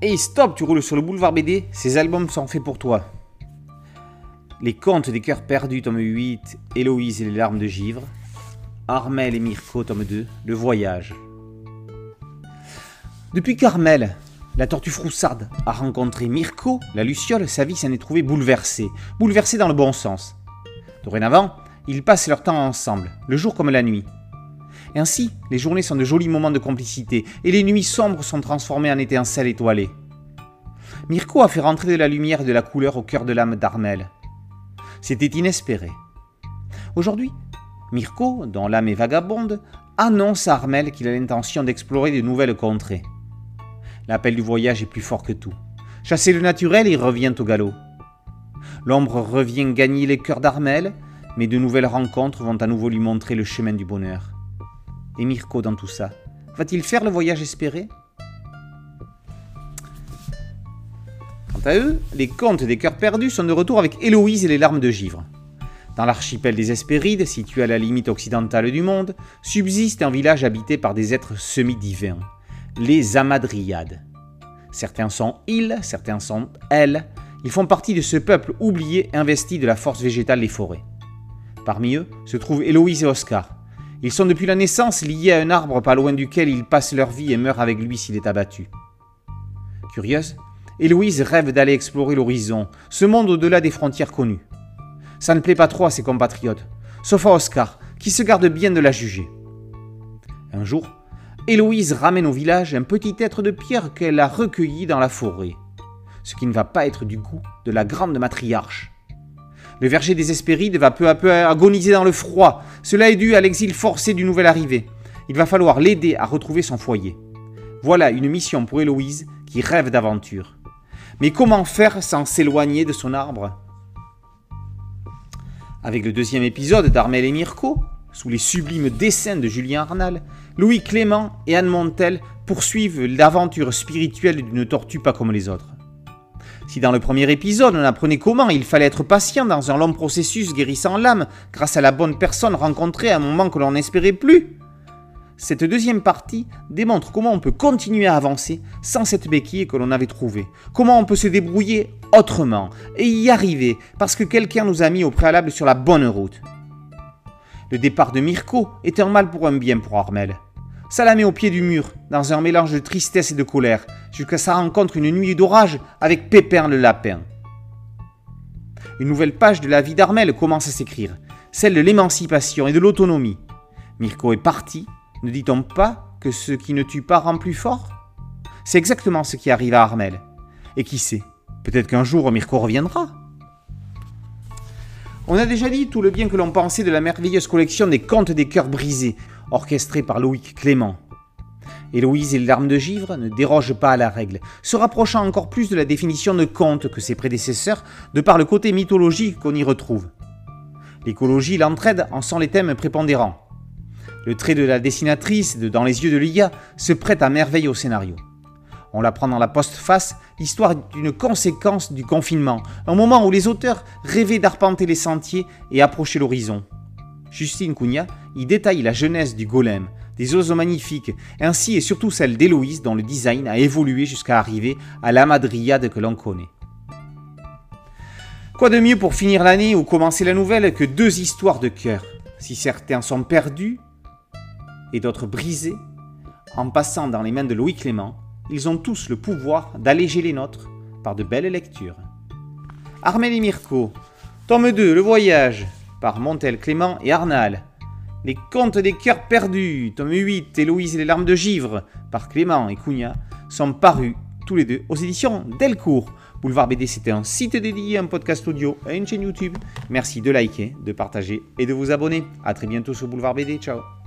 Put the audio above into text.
Hey stop, tu roules sur le boulevard BD, ces albums sont faits pour toi. Les contes des cœurs perdus, tome 8, Héloïse et les larmes de givre. Armel et Mirko, tome 2, Le voyage. Depuis qu'Armel, la tortue froussarde, a rencontré Mirko, la luciole, sa vie s'en est trouvée bouleversée. Bouleversée dans le bon sens. Dorénavant, ils passent leur temps ensemble, le jour comme la nuit. Ainsi, les journées sont de jolis moments de complicité, et les nuits sombres sont transformées en étincelles étoilées. Mirko a fait rentrer de la lumière et de la couleur au cœur de l'âme d'Armel. C'était inespéré. Aujourd'hui, Mirko, dont l'âme est vagabonde, annonce à Armel qu'il a l'intention d'explorer de nouvelles contrées. L'appel du voyage est plus fort que tout. Chasser le naturel, il revient au galop. L'ombre revient gagner les cœurs d'Armel, mais de nouvelles rencontres vont à nouveau lui montrer le chemin du bonheur et Mirko dans tout ça Va-t-il faire le voyage espéré? Quant à eux, les contes des cœurs perdus sont de retour avec Héloïse et les larmes de givre. Dans l'archipel des Hespérides, situé à la limite occidentale du monde, subsiste un village habité par des êtres semi-divins, les Amadriades. Certains sont ils, certains sont elles. Ils font partie de ce peuple oublié investi de la force végétale des forêts. Parmi eux se trouvent Héloïse et Oscar, ils sont depuis la naissance liés à un arbre pas loin duquel ils passent leur vie et meurent avec lui s'il est abattu. Curieuse, Héloïse rêve d'aller explorer l'horizon, ce monde au-delà des frontières connues. Ça ne plaît pas trop à ses compatriotes, sauf à Oscar, qui se garde bien de la juger. Un jour, Héloïse ramène au village un petit être de pierre qu'elle a recueilli dans la forêt, ce qui ne va pas être du goût de la grande matriarche. Le verger des Hespérides va peu à peu agoniser dans le froid. Cela est dû à l'exil forcé du nouvel arrivé. Il va falloir l'aider à retrouver son foyer. Voilà une mission pour Héloïse qui rêve d'aventure. Mais comment faire sans s'éloigner de son arbre? Avec le deuxième épisode d'Armel et Mirko, sous les sublimes dessins de Julien Arnal, Louis Clément et Anne Montel poursuivent l'aventure spirituelle d'une tortue pas comme les autres. Si dans le premier épisode on apprenait comment il fallait être patient dans un long processus guérissant l'âme grâce à la bonne personne rencontrée à un moment que l'on n'espérait plus, cette deuxième partie démontre comment on peut continuer à avancer sans cette béquille que l'on avait trouvée, comment on peut se débrouiller autrement et y arriver parce que quelqu'un nous a mis au préalable sur la bonne route. Le départ de Mirko était un mal pour un bien pour Armel. Ça la met au pied du mur, dans un mélange de tristesse et de colère, jusqu'à sa rencontre une nuit d'orage avec Pépin le lapin. Une nouvelle page de la vie d'Armel commence à s'écrire, celle de l'émancipation et de l'autonomie. Mirko est parti, ne dit-on pas que ce qui ne tue pas rend plus fort? C'est exactement ce qui arrive à Armel. Et qui sait, peut-être qu'un jour Mirko reviendra. On a déjà dit tout le bien que l'on pensait de la merveilleuse collection des contes des cœurs brisés, orchestrée par Loïc Clément. Héloïse et les larmes de givre ne dérogent pas à la règle, se rapprochant encore plus de la définition de conte que ses prédécesseurs de par le côté mythologique qu'on y retrouve. L'écologie l'entraide en sont les thèmes prépondérants. Le trait de la dessinatrice de Dans les yeux de Lia se prête à merveille au scénario. On l'apprend dans la postface, l'histoire d'une conséquence du confinement, un moment où les auteurs rêvaient d'arpenter les sentiers et approcher l'horizon. Justine Cunha y détaille la jeunesse du golem, des oiseaux magnifiques, ainsi et surtout celle d'Héloïse dont le design a évolué jusqu'à arriver à la madriade que l'on connaît. Quoi de mieux pour finir l'année ou commencer la nouvelle que deux histoires de cœur Si certains sont perdus et d'autres brisés, en passant dans les mains de Louis Clément, ils ont tous le pouvoir d'alléger les nôtres par de belles lectures. Armel et Mirko, tome 2, Le Voyage, par Montel Clément et Arnal. Les Contes des Cœurs Perdus, tome 8, Héloïse et les larmes de givre, par Clément et Cunha, sont parus tous les deux aux éditions Delcourt. Boulevard BD, c'était un site dédié, un podcast audio et une chaîne YouTube. Merci de liker, de partager et de vous abonner. A très bientôt sur Boulevard BD. Ciao